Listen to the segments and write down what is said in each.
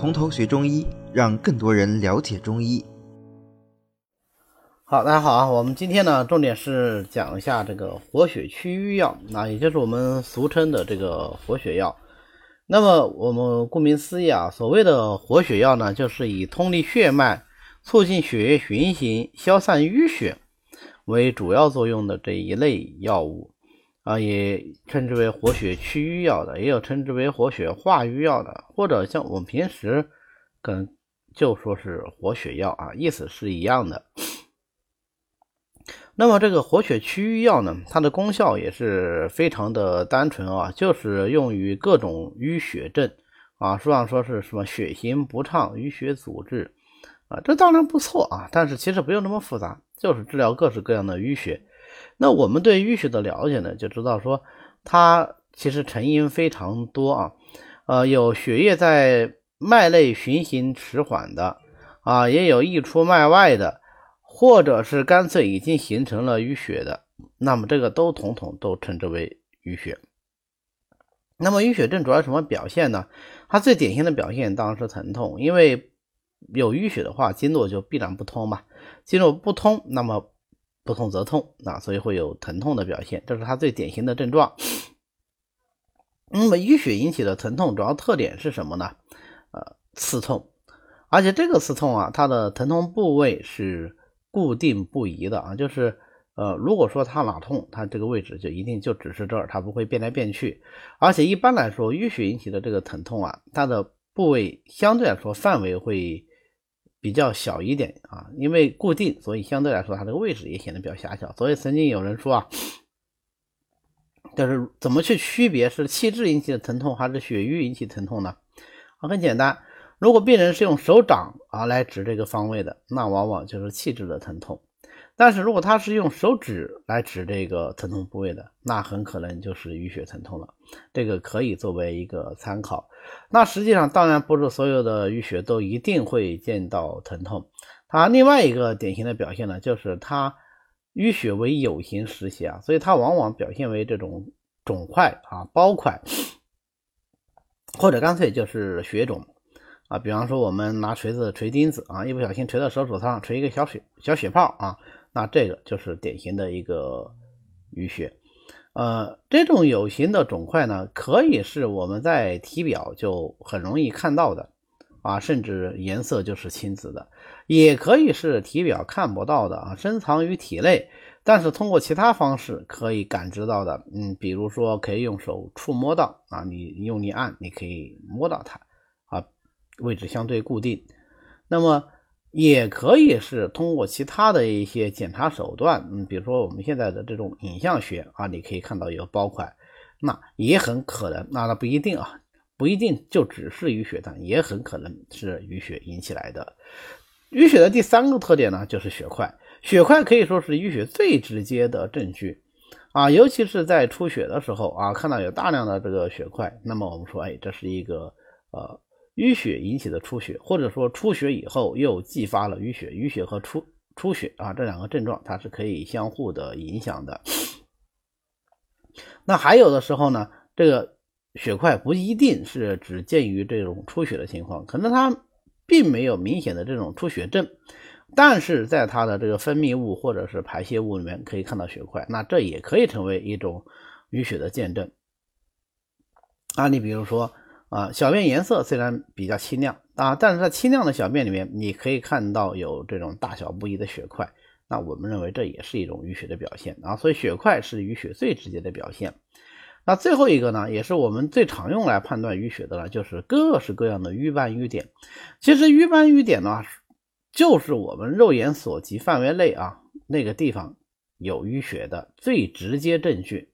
从头学中医，让更多人了解中医。好，大家好啊！我们今天呢，重点是讲一下这个活血祛瘀药，那也就是我们俗称的这个活血药。那么我们顾名思义啊，所谓的活血药呢，就是以通利血脉、促进血液循行、消散淤血为主要作用的这一类药物啊，也称之为活血祛瘀药的，也有称之为活血化瘀药的，或者像我们平时可能就说是活血药啊，意思是一样的。那么这个活血祛瘀药呢，它的功效也是非常的单纯啊，就是用于各种淤血症啊，书上说是什么血行不畅、淤血阻滞啊，这当然不错啊，但是其实不用那么复杂，就是治疗各式各样的淤血。那我们对淤血的了解呢，就知道说它其实成因非常多啊，呃，有血液在脉内循行迟缓的啊，也有溢出脉外的。或者是干脆已经形成了淤血的，那么这个都统统都称之为淤血。那么淤血症主要什么表现呢？它最典型的表现当然是疼痛，因为有淤血的话，经络就必然不通嘛。经络不通，那么不痛则痛，那所以会有疼痛的表现，这是它最典型的症状。那么淤血引起的疼痛主要特点是什么呢？呃，刺痛，而且这个刺痛啊，它的疼痛部位是。固定不移的啊，就是呃，如果说它哪痛，它这个位置就一定就只是这儿，它不会变来变去。而且一般来说，淤血引起的这个疼痛啊，它的部位相对来说范围会比较小一点啊，因为固定，所以相对来说它这个位置也显得比较狭小。所以曾经有人说啊，但是怎么去区别是气滞引起的疼痛还是血瘀引起疼痛呢？啊，很简单。如果病人是用手掌啊来指这个方位的，那往往就是气滞的疼痛；但是如果他是用手指来指这个疼痛部位的，那很可能就是淤血疼痛了。这个可以作为一个参考。那实际上，当然不是所有的淤血都一定会见到疼痛。它另外一个典型的表现呢，就是它淤血为有形实邪啊，所以它往往表现为这种肿块啊、包块，或者干脆就是血肿。啊，比方说我们拿锤子锤钉子啊，一不小心锤到手指头上，锤一个小血小血泡啊，那这个就是典型的一个淤血。呃，这种有形的肿块呢，可以是我们在体表就很容易看到的啊，甚至颜色就是青紫的，也可以是体表看不到的啊，深藏于体内，但是通过其他方式可以感知到的。嗯，比如说可以用手触摸到啊，你用力按，你可以摸到它啊。位置相对固定，那么也可以是通过其他的一些检查手段，嗯，比如说我们现在的这种影像学啊，你可以看到有包块，那也很可能，那那不一定啊，不一定就只是淤血，但也很可能是淤血引起来的。淤血的第三个特点呢，就是血块，血块可以说是淤血最直接的证据啊，尤其是在出血的时候啊，看到有大量的这个血块，那么我们说，哎，这是一个呃。淤血引起的出血，或者说出血以后又继发了淤血，淤血和出出血啊这两个症状它是可以相互的影响的。那还有的时候呢，这个血块不一定是只见于这种出血的情况，可能它并没有明显的这种出血症，但是在它的这个分泌物或者是排泄物里面可以看到血块，那这也可以成为一种淤血的见证。啊，你比如说。啊，小便颜色虽然比较清亮啊，但是在清亮的小便里面，你可以看到有这种大小不一的血块。那我们认为这也是一种淤血的表现啊，所以血块是淤血最直接的表现。那最后一个呢，也是我们最常用来判断淤血的呢，就是各式各样的瘀斑瘀点。其实瘀斑瘀点呢，就是我们肉眼所及范围内啊那个地方有淤血的最直接证据。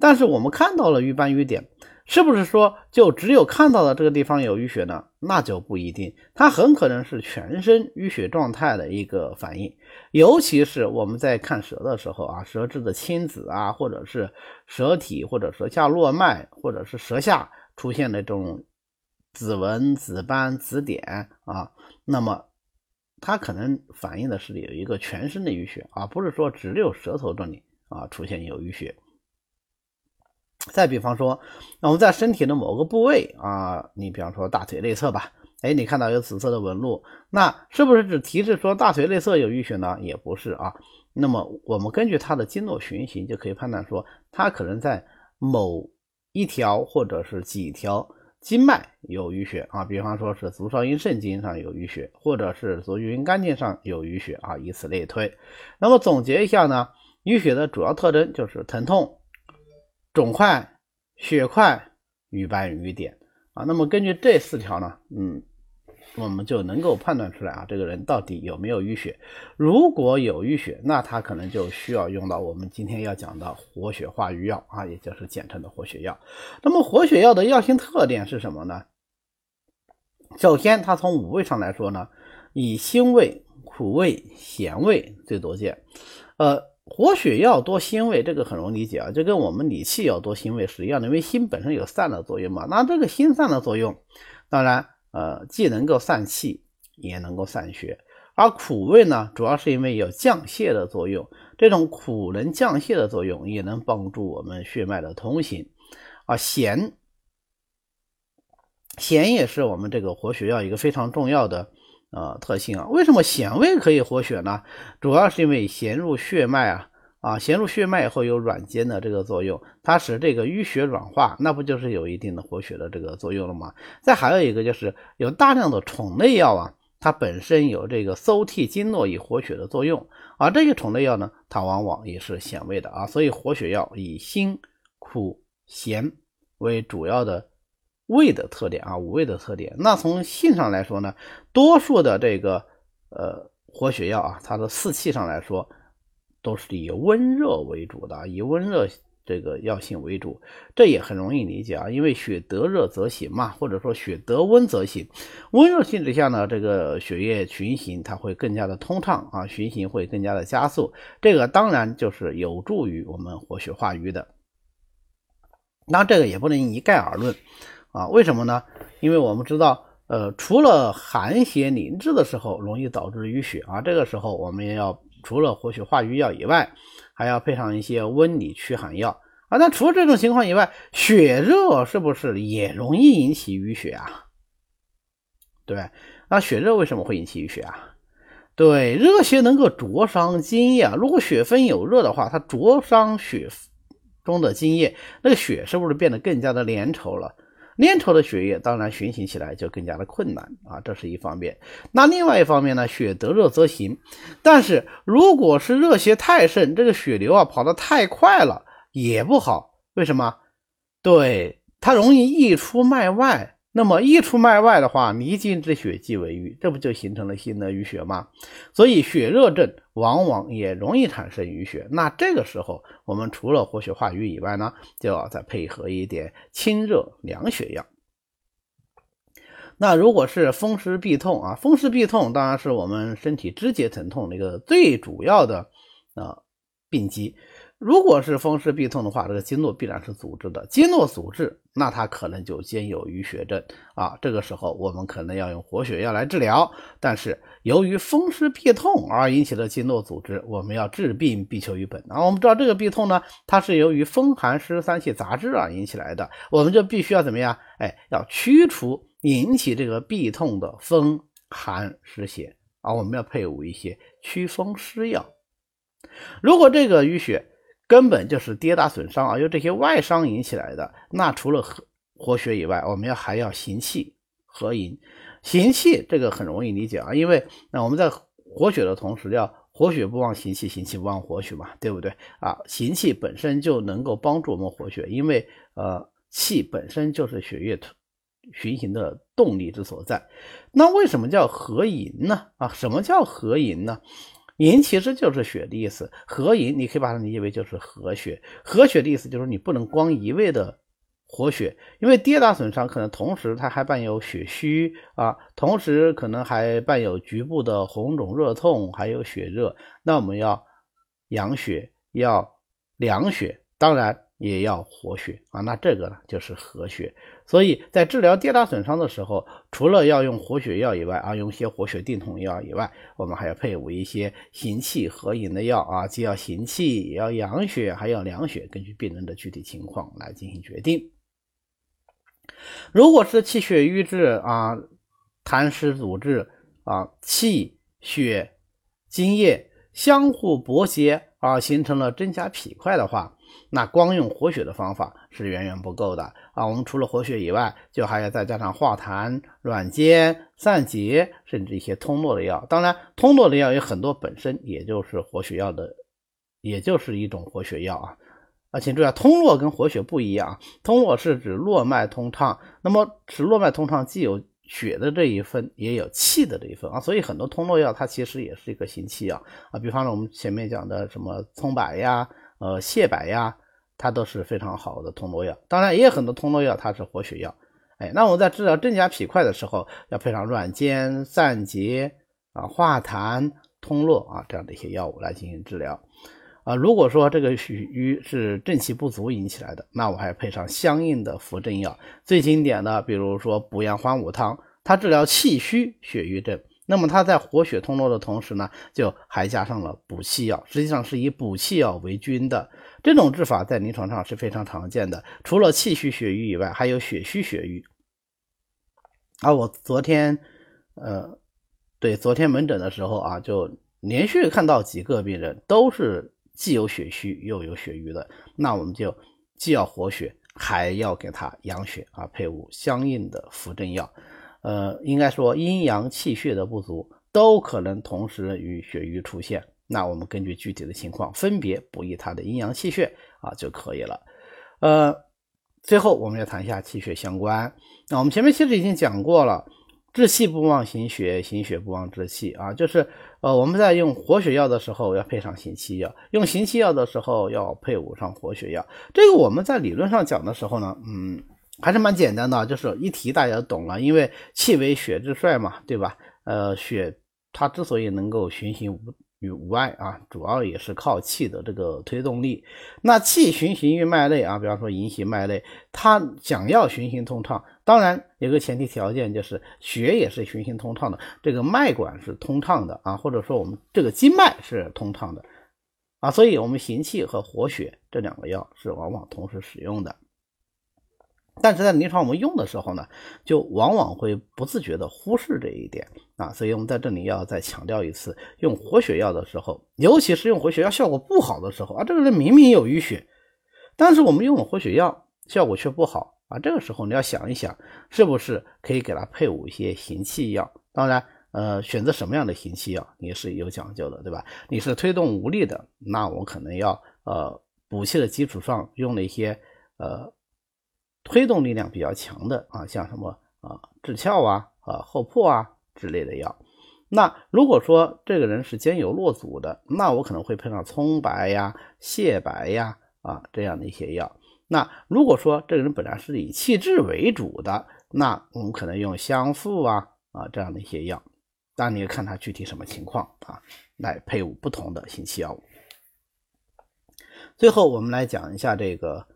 但是我们看到了瘀斑瘀点。是不是说就只有看到的这个地方有淤血呢？那就不一定，它很可能是全身淤血状态的一个反应。尤其是我们在看舌的时候啊，舌质的青紫啊，或者是舌体或者舌下络脉，或者是舌下出现的这种紫纹、紫斑、紫点啊，那么它可能反映的是有一个全身的淤血啊，不是说只有舌头这里啊出现有淤血。再比方说，那我们在身体的某个部位啊，你比方说大腿内侧吧，哎，你看到有紫色的纹路，那是不是只提示说大腿内侧有淤血呢？也不是啊。那么我们根据它的经络循行，就可以判断说，它可能在某一条或者是几条经脉有淤血啊。比方说是足少阴肾经上有淤血，或者是足厥阴肝经上有淤血啊，以此类推。那么总结一下呢，淤血的主要特征就是疼痛、肿块、血块、瘀斑、瘀点啊。那么根据这四条呢，嗯。我们就能够判断出来啊，这个人到底有没有淤血。如果有淤血，那他可能就需要用到我们今天要讲的活血化瘀药啊，也就是简称的活血药。那么活血药的药性特点是什么呢？首先，它从五味上来说呢，以辛味、苦味、咸味最多见。呃，活血药多辛味，这个很容易理解啊，就跟我们理气药多辛味是一样的，因为辛本身有散的作用嘛。那这个辛散的作用，当然。呃，既能够散气，也能够散血。而苦味呢，主要是因为有降泄的作用。这种苦能降泄的作用，也能帮助我们血脉的通行。啊，咸，咸也是我们这个活血药一个非常重要的呃特性啊。为什么咸味可以活血呢？主要是因为咸入血脉啊。啊，咸入血脉以后有软坚的这个作用，它使这个淤血软化，那不就是有一定的活血的这个作用了吗？再还有一个就是有大量的宠类药啊，它本身有这个馊替经络以活血的作用，而这些宠类药呢，它往往也是咸味的啊，所以活血药以辛、苦、咸为主要的味的特点啊，五味的特点。那从性上来说呢，多数的这个呃活血药啊，它的四气上来说。都是以温热为主的，以温热这个药性为主，这也很容易理解啊，因为血得热则行嘛，或者说血得温则行。温热性质下呢，这个血液循行它会更加的通畅啊，循行会更加的加速，这个当然就是有助于我们活血化瘀的。那这个也不能一概而论啊，为什么呢？因为我们知道，呃，除了寒邪凝滞的时候容易导致淤血啊，这个时候我们也要。除了活血化瘀药以外，还要配上一些温里驱寒药啊。那除了这种情况以外，血热是不是也容易引起淤血啊？对，那血热为什么会引起淤血啊？对，热邪能够灼伤津液啊，如果血分有热的话，它灼伤血中的津液，那个血是不是变得更加的粘稠了？粘稠的血液当然循行起来就更加的困难啊，这是一方面。那另外一方面呢，血得热则行，但是如果是热邪太盛，这个血流啊跑得太快了也不好。为什么？对，它容易溢出脉外。那么一出脉外的话，离经之血即为瘀，这不就形成了新的淤血吗？所以血热症往往也容易产生淤血。那这个时候，我们除了活血化瘀以外呢，就要再配合一点清热凉血药。那如果是风湿痹痛啊，风湿痹痛当然是我们身体肢节疼痛的一个最主要的啊病机。如果是风湿痹痛的话，这个经络必然是阻滞的，经络阻滞，那它可能就兼有淤血症啊。这个时候我们可能要用活血药来治疗。但是由于风湿痹痛而引起的经络阻滞，我们要治病必求于本啊。我们知道这个痹痛呢，它是由于风寒湿三气杂质而引起来的，我们就必须要怎么样？哎，要驱除引起这个痹痛的风寒湿邪啊。我们要配伍一些祛风湿药。如果这个淤血，根本就是跌打损伤啊，由这些外伤引起来的。那除了活活血以外，我们要还要行气合营。行气这个很容易理解啊，因为那我们在活血的同时，要活血不忘行气，行气不忘活血嘛，对不对啊？行气本身就能够帮助我们活血，因为呃，气本身就是血液循行的动力之所在。那为什么叫合营呢？啊，什么叫合营呢？银其实就是血的意思，合银你可以把它理解为就是合血。合血的意思就是你不能光一味的活血，因为跌打损伤可能同时它还伴有血虚啊，同时可能还伴有局部的红肿热痛，还有血热。那我们要养血，要凉血，当然。也要活血啊，那这个呢就是合血。所以在治疗跌打损伤的时候，除了要用活血药以外啊，用一些活血定痛药以外，我们还要配伍一些行气合营的药啊，既要行气，也要养血，还要凉血，根据病人的具体情况来进行决定。如果是气血瘀滞啊，痰湿阻滞啊，气血津液相互搏结啊，形成了真假痞块的话，那光用活血的方法是远远不够的啊。我们除了活血以外，就还要再加上化痰、软坚、散结，甚至一些通络的药。当然，通络的药有很多本身也就是活血药的，也就是一种活血药啊。啊，请注意啊，通络跟活血不一样。通络是指络脉通畅，那么使络脉通畅，既有血的这一份，也有气的这一份啊。所以很多通络药它其实也是一个行气药啊。比方说我们前面讲的什么葱柏呀、呃蟹白呀，它都是非常好的通络药。当然也有很多通络药它是活血药。哎，那我们在治疗真假痞块的时候，要配上软坚、散结啊、化痰、通络啊这样的一些药物来进行治疗。啊，如果说这个血瘀是正气不足引起来的，那我还配上相应的扶正药。最经典的，比如说补阳还五汤，它治疗气虚血瘀症。那么它在活血通络的同时呢，就还加上了补气药，实际上是以补气药为君的。这种治法在临床上是非常常见的。除了气虚血瘀以外，还有血虚血瘀。啊，我昨天，呃，对，昨天门诊的时候啊，就连续看到几个病人都是。既有血虚又有血瘀的，那我们就既要活血，还要给他养血啊，配伍相应的扶正药。呃，应该说阴阳气血的不足都可能同时与血瘀出现。那我们根据具体的情况分别补益他的阴阳气血啊就可以了。呃，最后我们要谈一下气血相关。那我们前面其实已经讲过了。治气不忘行血，行血不忘治气啊，就是呃，我们在用活血药的时候要配上行气药，用行气药的时候要配伍上活血药。这个我们在理论上讲的时候呢，嗯，还是蛮简单的，就是一提大家懂了，因为气为血之帅嘛，对吧？呃，血它之所以能够循行无。与无碍啊，主要也是靠气的这个推动力。那气循行于脉内啊，比方说引起脉内，它想要循行通畅，当然有个前提条件就是血也是循行通畅的，这个脉管是通畅的啊，或者说我们这个经脉是通畅的啊，所以我们行气和活血这两个药是往往同时使用的。但是在临床我们用的时候呢，就往往会不自觉的忽视这一点啊，所以我们在这里要再强调一次，用活血药的时候，尤其是用活血药效果不好的时候啊，这个人明明有淤血，但是我们用了活血药效果却不好啊，这个时候你要想一想，是不是可以给他配伍一些行气药？当然，呃，选择什么样的行气药也是有讲究的，对吧？你是推动无力的，那我可能要呃补气的基础上用了一些呃。推动力量比较强的啊，像什么啊治窍啊啊后破啊之类的药。那如果说这个人是兼有络阻的，那我可能会配上葱白呀、蟹白呀啊这样的一些药。那如果说这个人本来是以气滞为主的，那我们可能用香附啊啊这样的一些药。当然你要看他具体什么情况啊，来配伍不同的行气药物。最后我们来讲一下这个。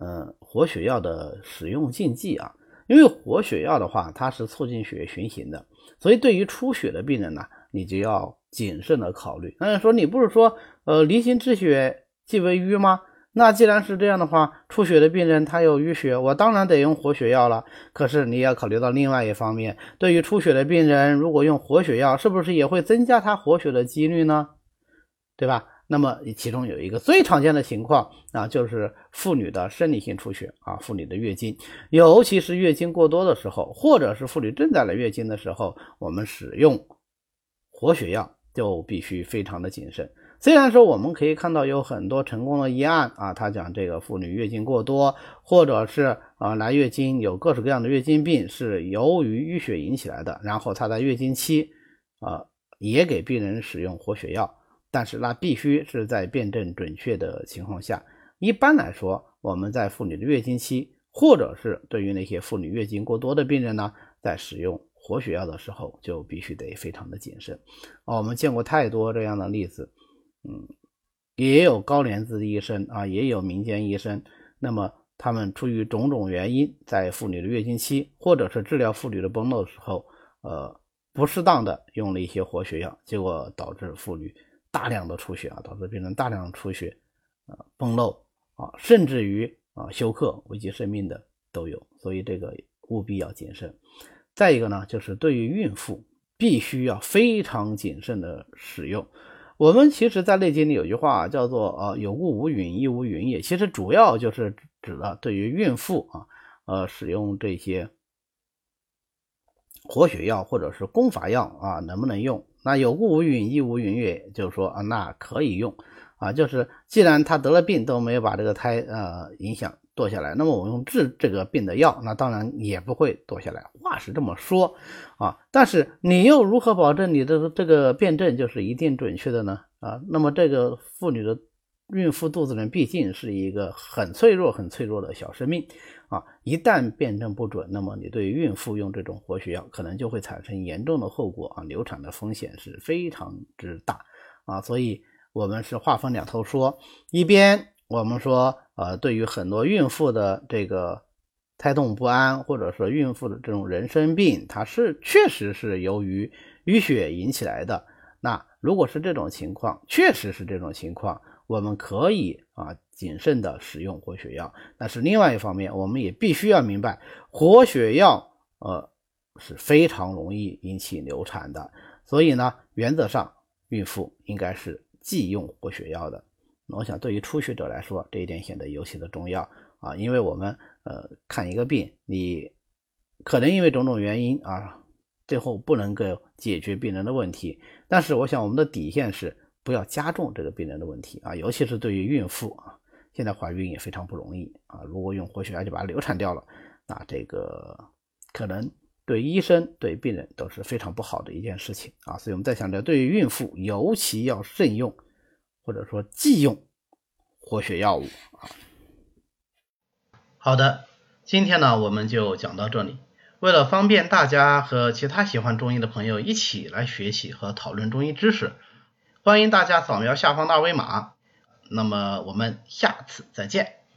呃，活血药的使用禁忌啊，因为活血药的话，它是促进血液循行的，所以对于出血的病人呢，你就要谨慎的考虑。那说你不是说，呃，离心止血即为瘀吗？那既然是这样的话，出血的病人他有淤血，我当然得用活血药了。可是你要考虑到另外一方面，对于出血的病人，如果用活血药，是不是也会增加他活血的几率呢？对吧？那么其中有一个最常见的情况啊，就是妇女的生理性出血啊，妇女的月经，尤其是月经过多的时候，或者是妇女正在来月经的时候，我们使用活血药就必须非常的谨慎。虽然说我们可以看到有很多成功的医案啊，他讲这个妇女月经过多，或者是啊来月经有各式各样的月经病是由于淤血引起来的，然后她在月经期啊也给病人使用活血药。但是那必须是在辩证准确的情况下。一般来说，我们在妇女的月经期，或者是对于那些妇女月经过多的病人呢，在使用活血药的时候，就必须得非常的谨慎。啊，我们见过太多这样的例子，嗯，也有高年资的医生啊，也有民间医生，那么他们出于种种原因，在妇女的月经期，或者是治疗妇女的崩漏的时候，呃，不适当的用了一些活血药，结果导致妇女。大量的出血啊，导致病人大量出血，啊崩漏啊，甚至于啊休克危及生命的都有，所以这个务必要谨慎。再一个呢，就是对于孕妇，必须要非常谨慎的使用。我们其实，在《内经》里有句话叫做“呃，有物无允，亦无允也”，其实主要就是指了对于孕妇啊，呃，使用这些活血药或者是攻伐药啊，能不能用？那有物无允，亦无允也，就是说啊，那可以用啊，就是既然他得了病都没有把这个胎呃影响。堕下来，那么我用治这个病的药，那当然也不会堕下来。话是这么说啊，但是你又如何保证你的这个辩证就是一定准确的呢？啊，那么这个妇女的孕妇肚子里毕竟是一个很脆弱、很脆弱的小生命啊，一旦辩证不准，那么你对孕妇用这种活血药，可能就会产生严重的后果啊，流产的风险是非常之大啊。所以我们是话分两头说，一边。我们说，呃，对于很多孕妇的这个胎动不安，或者说孕妇的这种人生病，它是确实是由于淤血引起来的。那如果是这种情况，确实是这种情况，我们可以啊谨慎的使用活血药。但是另外一方面，我们也必须要明白，活血药呃是非常容易引起流产的。所以呢，原则上孕妇应该是忌用活血药的。我想，对于初学者来说，这一点显得尤其的重要啊，因为我们呃看一个病，你可能因为种种原因啊，最后不能够解决病人的问题。但是，我想我们的底线是不要加重这个病人的问题啊，尤其是对于孕妇啊，现在怀孕也非常不容易啊。如果用活血药就把它流产掉了，那这个可能对医生对病人都是非常不好的一件事情啊。所以我们在想着，对于孕妇尤其要慎用。或者说忌用活血药物啊。好的，今天呢我们就讲到这里。为了方便大家和其他喜欢中医的朋友一起来学习和讨论中医知识，欢迎大家扫描下方的二维码。那么我们下次再见。